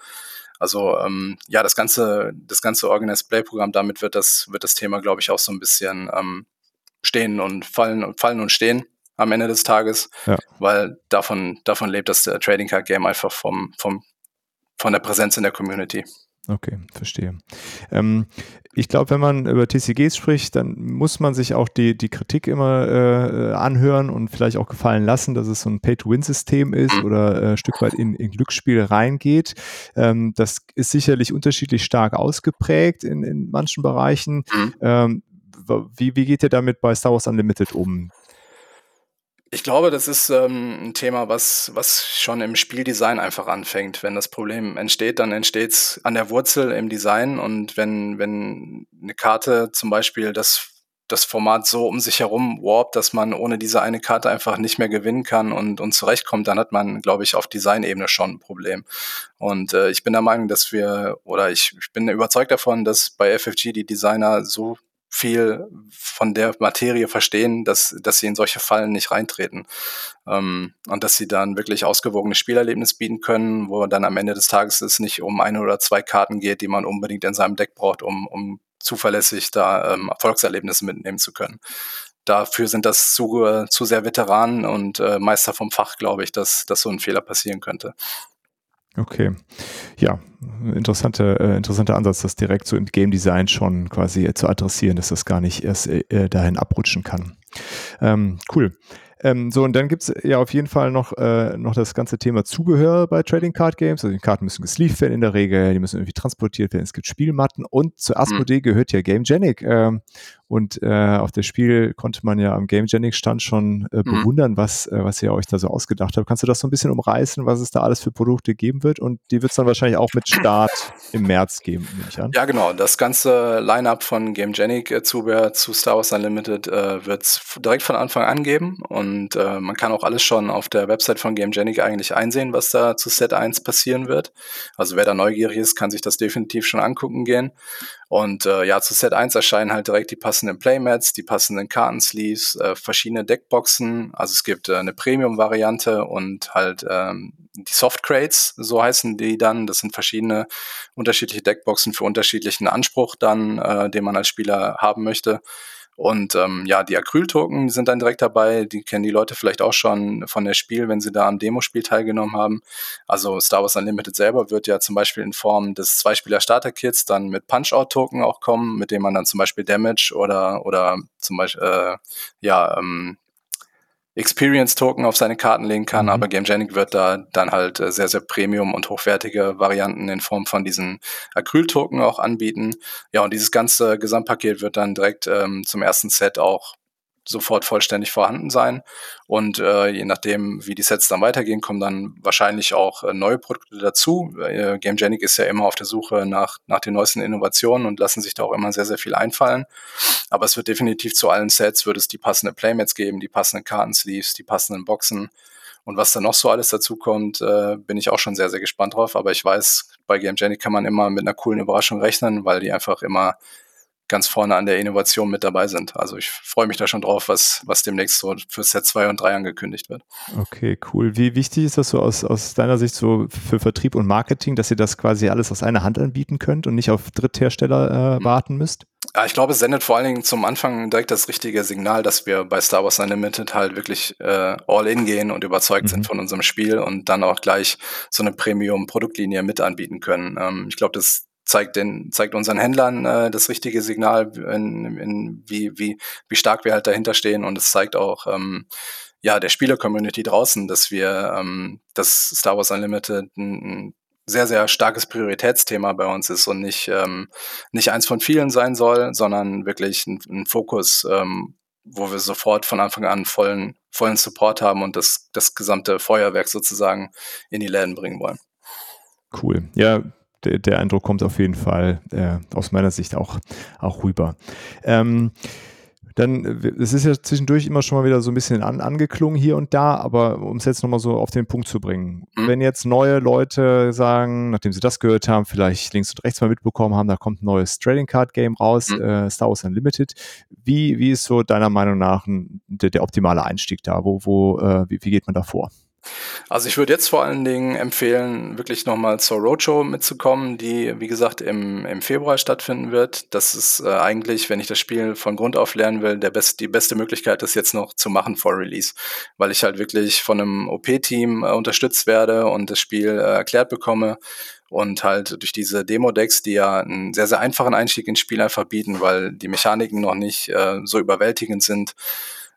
Also ähm, ja, das ganze, das ganze Organized Play Programm, damit wird das, wird das Thema, glaube ich, auch so ein bisschen ähm, stehen und fallen und fallen und stehen am Ende des Tages, ja. weil davon, davon lebt das äh, Trading Card Game einfach vom, vom, von der Präsenz in der Community. Okay, verstehe. Ähm, ich glaube, wenn man über TCGs spricht, dann muss man sich auch die, die Kritik immer äh, anhören und vielleicht auch gefallen lassen, dass es so ein Pay-to-Win-System ist mhm. oder äh, ein Stück weit in, in Glücksspiel reingeht. Ähm, das ist sicherlich unterschiedlich stark ausgeprägt in, in manchen Bereichen. Mhm. Ähm, wie, wie geht ihr damit bei Star Wars Unlimited um? Ich glaube, das ist ähm, ein Thema, was, was schon im Spieldesign einfach anfängt. Wenn das Problem entsteht, dann entsteht es an der Wurzel im Design. Und wenn, wenn eine Karte zum Beispiel das, das Format so um sich herum warpt, dass man ohne diese eine Karte einfach nicht mehr gewinnen kann und, und zurechtkommt, dann hat man, glaube ich, auf Designebene schon ein Problem. Und äh, ich bin der Meinung, dass wir, oder ich, ich bin überzeugt davon, dass bei FFG die Designer so viel von der Materie verstehen, dass, dass sie in solche Fallen nicht reintreten. Ähm, und dass sie dann wirklich ausgewogenes Spielerlebnis bieten können, wo dann am Ende des Tages es nicht um eine oder zwei Karten geht, die man unbedingt in seinem Deck braucht, um, um zuverlässig da ähm, Erfolgserlebnisse mitnehmen zu können. Dafür sind das zu, zu sehr Veteranen und äh, Meister vom Fach, glaube ich, dass, dass so ein Fehler passieren könnte. Okay. Ja, interessanter äh, interessanter Ansatz, das direkt so im Game Design schon quasi äh, zu adressieren, dass das gar nicht erst äh, äh dahin abrutschen kann. Ähm, cool. Ähm, so, und dann gibt es ja auf jeden Fall noch, äh, noch das ganze Thema Zubehör bei Trading Card Games. Also die Karten müssen gesleeved werden in der Regel, die müssen irgendwie transportiert werden, es gibt Spielmatten und zur Asmodee mhm. gehört ja GameGenic. Ähm, und äh, auf das Spiel konnte man ja am GameGenic-Stand schon äh, mhm. bewundern, mhm. was, äh, was ihr euch da so ausgedacht habt. Kannst du das so ein bisschen umreißen, was es da alles für Produkte geben wird? Und die wird es dann wahrscheinlich auch mit Start im März geben, nehme ich an. Ja, genau. Das ganze Line-up von GameGenic-Zubehör äh, zu Star Wars Unlimited äh, wird es direkt von Anfang an geben. Und äh, man kann auch alles schon auf der Website von GameGenic eigentlich einsehen, was da zu Set 1 passieren wird. Also wer da neugierig ist, kann sich das definitiv schon angucken gehen. Und äh, ja, zu Set 1 erscheinen halt direkt die passenden Playmats, die passenden Kartensleeves, äh, verschiedene Deckboxen. Also es gibt äh, eine Premium-Variante und halt ähm, die Soft Crates, so heißen die dann. Das sind verschiedene unterschiedliche Deckboxen für unterschiedlichen Anspruch dann, äh, den man als Spieler haben möchte. Und ähm, ja, die Acryl-Token sind dann direkt dabei. Die kennen die Leute vielleicht auch schon von der Spiel, wenn sie da am Demospiel teilgenommen haben. Also Star Wars Unlimited selber wird ja zum Beispiel in Form des Zweispieler-Starter-Kits dann mit Punch-Out-Token auch kommen, mit dem man dann zum Beispiel Damage oder, oder zum Beispiel, äh, ja, ähm, Experience-Token auf seine Karten legen kann, mhm. aber GameGenic wird da dann halt äh, sehr, sehr Premium und hochwertige Varianten in Form von diesen Acryl-Token auch anbieten. Ja, und dieses ganze Gesamtpaket wird dann direkt ähm, zum ersten Set auch sofort vollständig vorhanden sein. Und äh, je nachdem, wie die Sets dann weitergehen, kommen dann wahrscheinlich auch äh, neue Produkte dazu. Äh, GameGenic ist ja immer auf der Suche nach, nach den neuesten Innovationen und lassen sich da auch immer sehr, sehr viel einfallen. Aber es wird definitiv zu allen Sets, wird es die passenden Playmats geben, die passenden Kartensleeves, die passenden Boxen. Und was da noch so alles dazu kommt, äh, bin ich auch schon sehr, sehr gespannt drauf. Aber ich weiß, bei GameGenic kann man immer mit einer coolen Überraschung rechnen, weil die einfach immer ganz vorne an der Innovation mit dabei sind. Also ich freue mich da schon drauf, was, was demnächst so für Set 2 und 3 angekündigt wird. Okay, cool. Wie wichtig ist das so aus, aus deiner Sicht so für Vertrieb und Marketing, dass ihr das quasi alles aus einer Hand anbieten könnt und nicht auf Dritthersteller äh, mhm. warten müsst? Ja, ich glaube, es sendet vor allen Dingen zum Anfang direkt das richtige Signal, dass wir bei Star Wars Unlimited halt wirklich äh, all in gehen und überzeugt mhm. sind von unserem Spiel und dann auch gleich so eine Premium-Produktlinie mit anbieten können. Ähm, ich glaube, das zeigt den, zeigt unseren Händlern äh, das richtige Signal, in, in, wie, wie, wie stark wir halt dahinter stehen. Und es zeigt auch ähm, ja der Spieler-Community draußen, dass wir ähm, dass Star Wars Unlimited ein, ein sehr, sehr starkes Prioritätsthema bei uns ist und nicht, ähm, nicht eins von vielen sein soll, sondern wirklich ein, ein Fokus, ähm, wo wir sofort von Anfang an vollen, vollen Support haben und das, das gesamte Feuerwerk sozusagen in die Läden bringen wollen. Cool. Ja, der, der Eindruck kommt auf jeden Fall äh, aus meiner Sicht auch, auch rüber. Ähm, dann, es ist ja zwischendurch immer schon mal wieder so ein bisschen an, angeklungen hier und da, aber um es jetzt nochmal so auf den Punkt zu bringen. Mhm. Wenn jetzt neue Leute sagen, nachdem sie das gehört haben, vielleicht links und rechts mal mitbekommen haben, da kommt ein neues Trading Card Game raus, mhm. äh, Star Wars Unlimited. Wie, wie ist so deiner Meinung nach ein, der, der, optimale Einstieg da? Wo, wo, äh, wie, wie geht man da vor? Also ich würde jetzt vor allen Dingen empfehlen, wirklich nochmal zur Roadshow mitzukommen, die, wie gesagt, im, im Februar stattfinden wird. Das ist äh, eigentlich, wenn ich das Spiel von Grund auf lernen will, der best, die beste Möglichkeit, das jetzt noch zu machen vor Release. Weil ich halt wirklich von einem OP-Team äh, unterstützt werde und das Spiel äh, erklärt bekomme und halt durch diese Demo-Decks, die ja einen sehr, sehr einfachen Einstieg ins Spiel einfach bieten, weil die Mechaniken noch nicht äh, so überwältigend sind,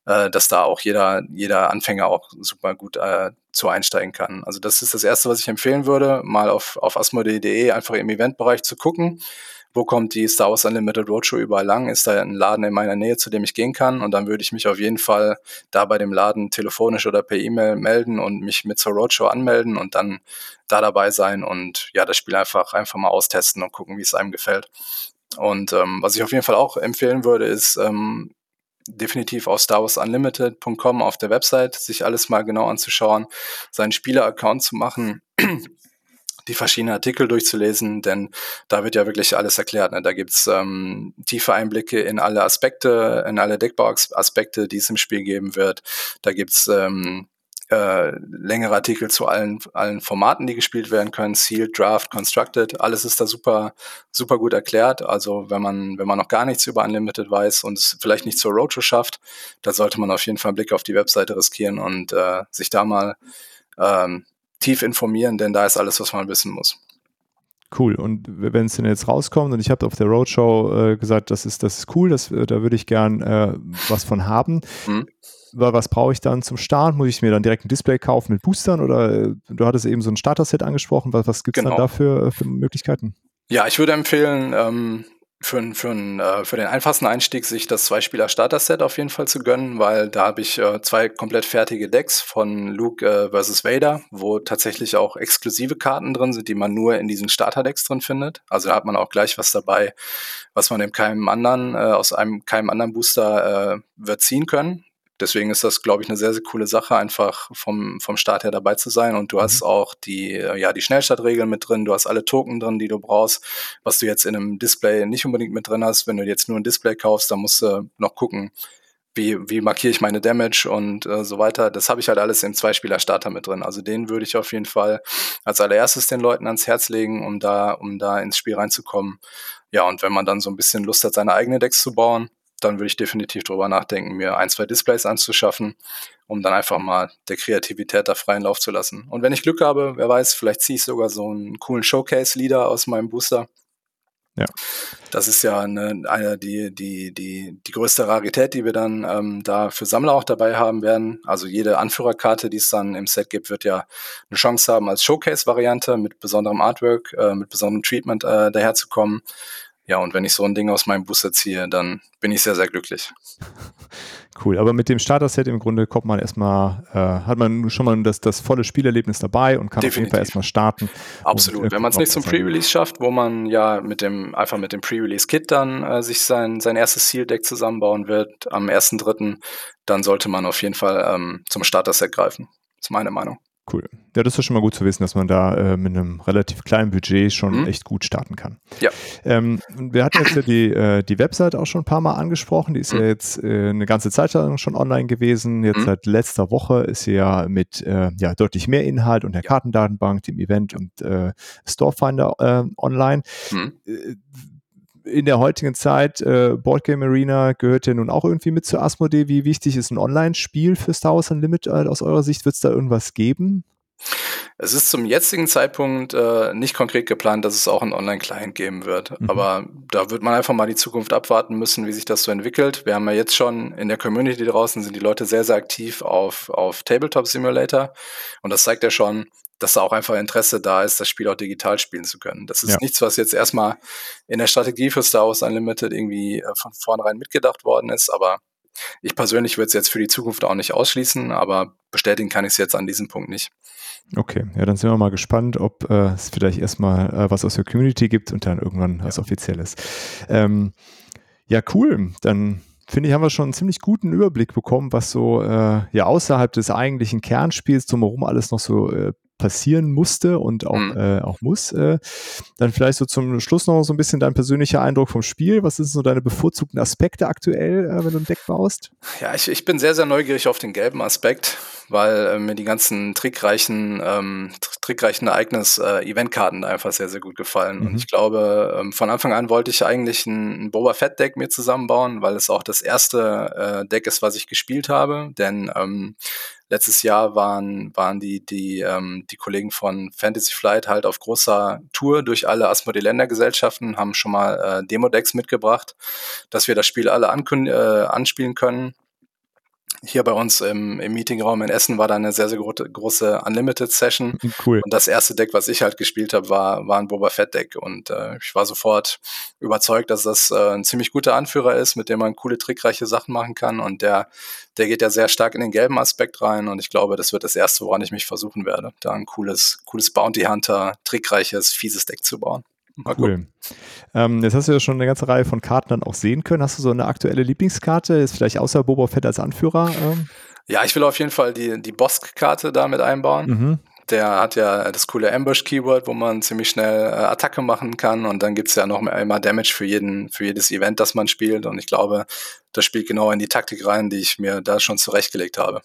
äh, dass da auch jeder, jeder Anfänger auch super gut äh, zu einsteigen kann. Also das ist das Erste, was ich empfehlen würde, mal auf, auf asmodee.de einfach im Eventbereich zu gucken. Wo kommt die Star Wars Unlimited Roadshow überall lang? Ist da ein Laden in meiner Nähe, zu dem ich gehen kann? Und dann würde ich mich auf jeden Fall da bei dem Laden telefonisch oder per E-Mail melden und mich mit zur Roadshow anmelden und dann da dabei sein und ja, das Spiel einfach, einfach mal austesten und gucken, wie es einem gefällt. Und ähm, was ich auf jeden Fall auch empfehlen würde, ist, ähm, definitiv auf StarWarsUnlimited.com auf der Website sich alles mal genau anzuschauen, seinen Spieler-Account zu machen, die verschiedenen Artikel durchzulesen, denn da wird ja wirklich alles erklärt. Ne? Da gibt's ähm, tiefe Einblicke in alle Aspekte, in alle Deckbau-Aspekte, die es im Spiel geben wird. Da gibt's ähm, äh, längere Artikel zu allen, allen Formaten, die gespielt werden können, Sealed, Draft, Constructed, alles ist da super, super gut erklärt. Also wenn man, wenn man noch gar nichts über Unlimited weiß und es vielleicht nicht zur Roadshow schafft, da sollte man auf jeden Fall einen Blick auf die Webseite riskieren und äh, sich da mal ähm, tief informieren, denn da ist alles, was man wissen muss. Cool. Und wenn es denn jetzt rauskommt und ich habe auf der Roadshow äh, gesagt, das ist, das ist cool, das, äh, da würde ich gern äh, was von haben. Mhm was brauche ich dann zum Start? Muss ich mir dann direkt ein Display kaufen mit Boostern oder äh, du hattest eben so ein Starter-Set angesprochen. Was, was gibt es genau. dann da für, für, Möglichkeiten? Ja, ich würde empfehlen, ähm, für, für, äh, für den einfachsten Einstieg sich das Zwei-Spieler-Starter-Set auf jeden Fall zu gönnen, weil da habe ich äh, zwei komplett fertige Decks von Luke äh, versus Vader, wo tatsächlich auch exklusive Karten drin sind, die man nur in diesen Starter-Decks drin findet. Also da hat man auch gleich was dabei, was man in keinem anderen, äh, aus einem keinem anderen Booster äh, wird ziehen können. Deswegen ist das, glaube ich, eine sehr, sehr coole Sache, einfach vom, vom Start her dabei zu sein. Und du mhm. hast auch die, ja, die Schnellstartregeln mit drin, du hast alle Token drin, die du brauchst, was du jetzt in einem Display nicht unbedingt mit drin hast. Wenn du jetzt nur ein Display kaufst, dann musst du noch gucken, wie, wie markiere ich meine Damage und äh, so weiter. Das habe ich halt alles im Zweispieler-Starter mit drin. Also den würde ich auf jeden Fall als allererstes den Leuten ans Herz legen, um da, um da ins Spiel reinzukommen. Ja, und wenn man dann so ein bisschen Lust hat, seine eigenen Decks zu bauen, dann würde ich definitiv darüber nachdenken, mir ein, zwei Displays anzuschaffen, um dann einfach mal der Kreativität da freien Lauf zu lassen. Und wenn ich Glück habe, wer weiß, vielleicht ziehe ich sogar so einen coolen Showcase-Leader aus meinem Booster. Ja. Das ist ja eine, eine die, die, die, die größte Rarität, die wir dann ähm, da für Sammler auch dabei haben werden. Also jede Anführerkarte, die es dann im Set gibt, wird ja eine Chance haben, als Showcase-Variante mit besonderem Artwork, äh, mit besonderem Treatment äh, daherzukommen. Ja, und wenn ich so ein Ding aus meinem Booster ziehe, dann bin ich sehr, sehr glücklich. Cool, aber mit dem Starter-Set im Grunde kommt man erstmal, äh, hat man schon mal das, das volle Spielerlebnis dabei und kann Definitiv. auf jeden Fall erstmal starten. Absolut. Und, äh, Wenn man es nicht zum Pre-Release schafft, wo man ja mit dem, einfach mit dem Pre-Release-Kit dann äh, sich sein, sein erstes Seal-Deck zusammenbauen wird am 1.3., dann sollte man auf jeden Fall ähm, zum Starter-Set greifen. Das ist meine Meinung. Cool. Ja, das ist schon mal gut zu wissen, dass man da äh, mit einem relativ kleinen Budget schon mhm. echt gut starten kann. Ja. Ähm, wir hatten jetzt ja die, äh, die Website auch schon ein paar Mal angesprochen. Die ist mhm. ja jetzt äh, eine ganze Zeit lang schon online gewesen. Jetzt mhm. seit letzter Woche ist sie ja mit äh, ja, deutlich mehr Inhalt und der Kartendatenbank, dem Event und äh, Storefinder äh, online mhm in der heutigen Zeit, äh, Boardgame Arena gehört ja nun auch irgendwie mit zu Asmodee. Wie wichtig ist ein Online-Spiel für Star Wars Unlimited aus eurer Sicht? Wird es da irgendwas geben? Es ist zum jetzigen Zeitpunkt äh, nicht konkret geplant, dass es auch einen Online-Client geben wird. Mhm. Aber da wird man einfach mal die Zukunft abwarten müssen, wie sich das so entwickelt. Wir haben ja jetzt schon in der Community draußen sind die Leute sehr, sehr aktiv auf, auf Tabletop Simulator. Und das zeigt ja schon, dass da auch einfach Interesse da ist, das Spiel auch digital spielen zu können. Das ist ja. nichts, was jetzt erstmal in der Strategie für Star Wars Unlimited irgendwie äh, von vornherein mitgedacht worden ist, aber ich persönlich würde es jetzt für die Zukunft auch nicht ausschließen, aber bestätigen kann ich es jetzt an diesem Punkt nicht. Okay, ja, dann sind wir mal gespannt, ob äh, es vielleicht erstmal äh, was aus der Community gibt und dann irgendwann was Offizielles. Ähm, ja, cool. Dann finde ich, haben wir schon einen ziemlich guten Überblick bekommen, was so äh, ja außerhalb des eigentlichen Kernspiels drumherum alles noch so äh, passieren musste und auch, mhm. äh, auch muss. Äh, dann vielleicht so zum Schluss noch so ein bisschen dein persönlicher Eindruck vom Spiel. Was sind so deine bevorzugten Aspekte aktuell, äh, wenn du ein Deck baust? Ja, ich, ich bin sehr, sehr neugierig auf den gelben Aspekt, weil äh, mir die ganzen trickreichen, ähm, trickreichen Ereignis äh, Eventkarten einfach sehr, sehr gut gefallen. Mhm. Und ich glaube, ähm, von Anfang an wollte ich eigentlich ein, ein Boba Fett Deck mir zusammenbauen, weil es auch das erste äh, Deck ist, was ich gespielt habe. Denn ähm, letztes Jahr waren, waren die, die, ähm, die Kollegen von Fantasy Flight halt auf großer Tour durch alle Asmodee-Ländergesellschaften, haben schon mal äh, Demo-Decks mitgebracht, dass wir das Spiel alle äh, anspielen können hier bei uns im, im Meetingraum in Essen war da eine sehr, sehr gro große Unlimited-Session. Cool. Und das erste Deck, was ich halt gespielt habe, war, war ein Boba Fett-Deck. Und äh, ich war sofort überzeugt, dass das äh, ein ziemlich guter Anführer ist, mit dem man coole, trickreiche Sachen machen kann. Und der, der geht ja sehr stark in den gelben Aspekt rein. Und ich glaube, das wird das erste, woran ich mich versuchen werde, da ein cooles, cooles Bounty Hunter, trickreiches, fieses Deck zu bauen. Cool. Ähm, jetzt hast du ja schon eine ganze Reihe von Karten dann auch sehen können. Hast du so eine aktuelle Lieblingskarte? Ist vielleicht außer Boba Fett als Anführer? Ähm? Ja, ich will auf jeden Fall die, die Bosk-Karte da mit einbauen. Mhm. Der hat ja das coole Ambush-Keyword, wo man ziemlich schnell äh, Attacke machen kann und dann gibt es ja noch einmal Damage für, jeden, für jedes Event, das man spielt. Und ich glaube, das spielt genau in die Taktik rein, die ich mir da schon zurechtgelegt habe.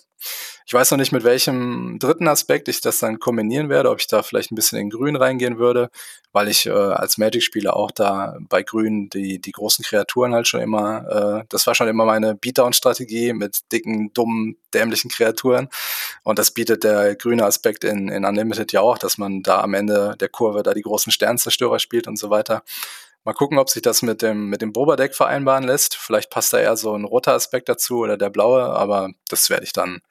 Ich weiß noch nicht, mit welchem dritten Aspekt ich das dann kombinieren werde, ob ich da vielleicht ein bisschen in Grün reingehen würde, weil ich äh, als Magic-Spieler auch da bei Grün die, die großen Kreaturen halt schon immer, äh, das war schon immer meine Beatdown-Strategie mit dicken, dummen, dämlichen Kreaturen. Und das bietet der grüne Aspekt in, in Unlimited ja auch, dass man da am Ende der Kurve da die großen Sternzerstörer spielt und so weiter. Mal gucken, ob sich das mit dem, mit dem Boba-Deck vereinbaren lässt. Vielleicht passt da eher so ein roter Aspekt dazu oder der blaue, aber das werde ich dann,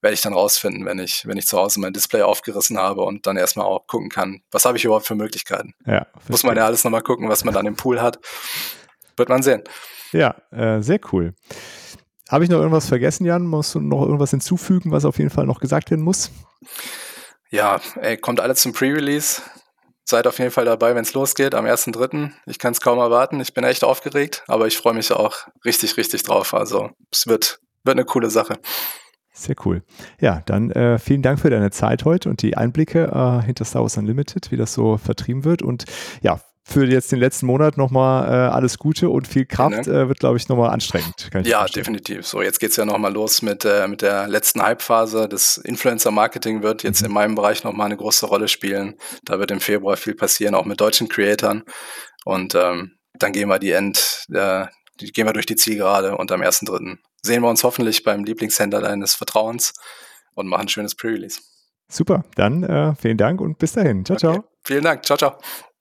werde ich dann rausfinden, wenn ich, wenn ich zu Hause mein Display aufgerissen habe und dann erstmal auch gucken kann, was habe ich überhaupt für Möglichkeiten. Ja, Muss man ja alles nochmal gucken, was man dann im Pool hat. Wird man sehen. Ja, äh, sehr cool. Habe ich noch irgendwas vergessen, Jan? Musst du noch irgendwas hinzufügen, was auf jeden Fall noch gesagt werden muss? Ja, ey, kommt alles zum Pre-Release seid auf jeden Fall dabei, wenn es losgeht am 1.3. Ich kann es kaum erwarten. Ich bin echt aufgeregt, aber ich freue mich auch richtig, richtig drauf. Also es wird, wird eine coole Sache. Sehr cool. Ja, dann äh, vielen Dank für deine Zeit heute und die Einblicke äh, hinter Star Wars Unlimited, wie das so vertrieben wird. Und ja, für jetzt den letzten Monat nochmal äh, alles Gute und viel Kraft. Äh, wird, glaube ich, nochmal anstrengend. ja, definitiv. So, jetzt geht es ja nochmal los mit, äh, mit der letzten Hype-Phase. Das Influencer-Marketing wird jetzt mhm. in meinem Bereich nochmal eine große Rolle spielen. Da wird im Februar viel passieren, auch mit deutschen Creatoren. Und ähm, dann gehen wir die End, äh, die gehen wir durch die Zielgerade und am 1.3. sehen wir uns hoffentlich beim Lieblingshändler deines Vertrauens und machen ein schönes Pre-Release. Super, dann äh, vielen Dank und bis dahin. Ciao, okay. ciao. Vielen Dank, ciao, ciao.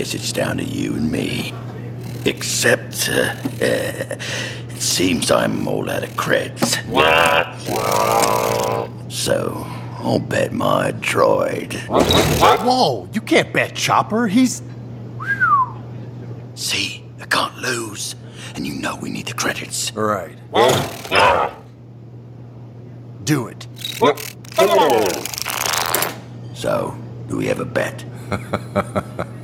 Guess it's down to you and me. Except, uh, uh, it seems I'm all out of creds. So, I'll bet my droid. Whoa, you can't bet Chopper. He's. See, I can't lose. And you know we need the credits. Right. Do it. So, do we have a bet?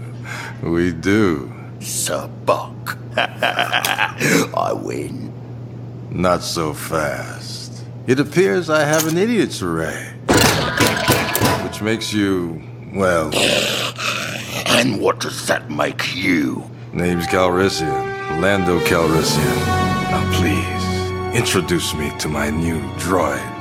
We do. Sabak. I win. Not so fast. It appears I have an idiot's array. Which makes you, well. And what does that make you? Name's Calrissian. Lando Calrissian. Now please, introduce me to my new droid.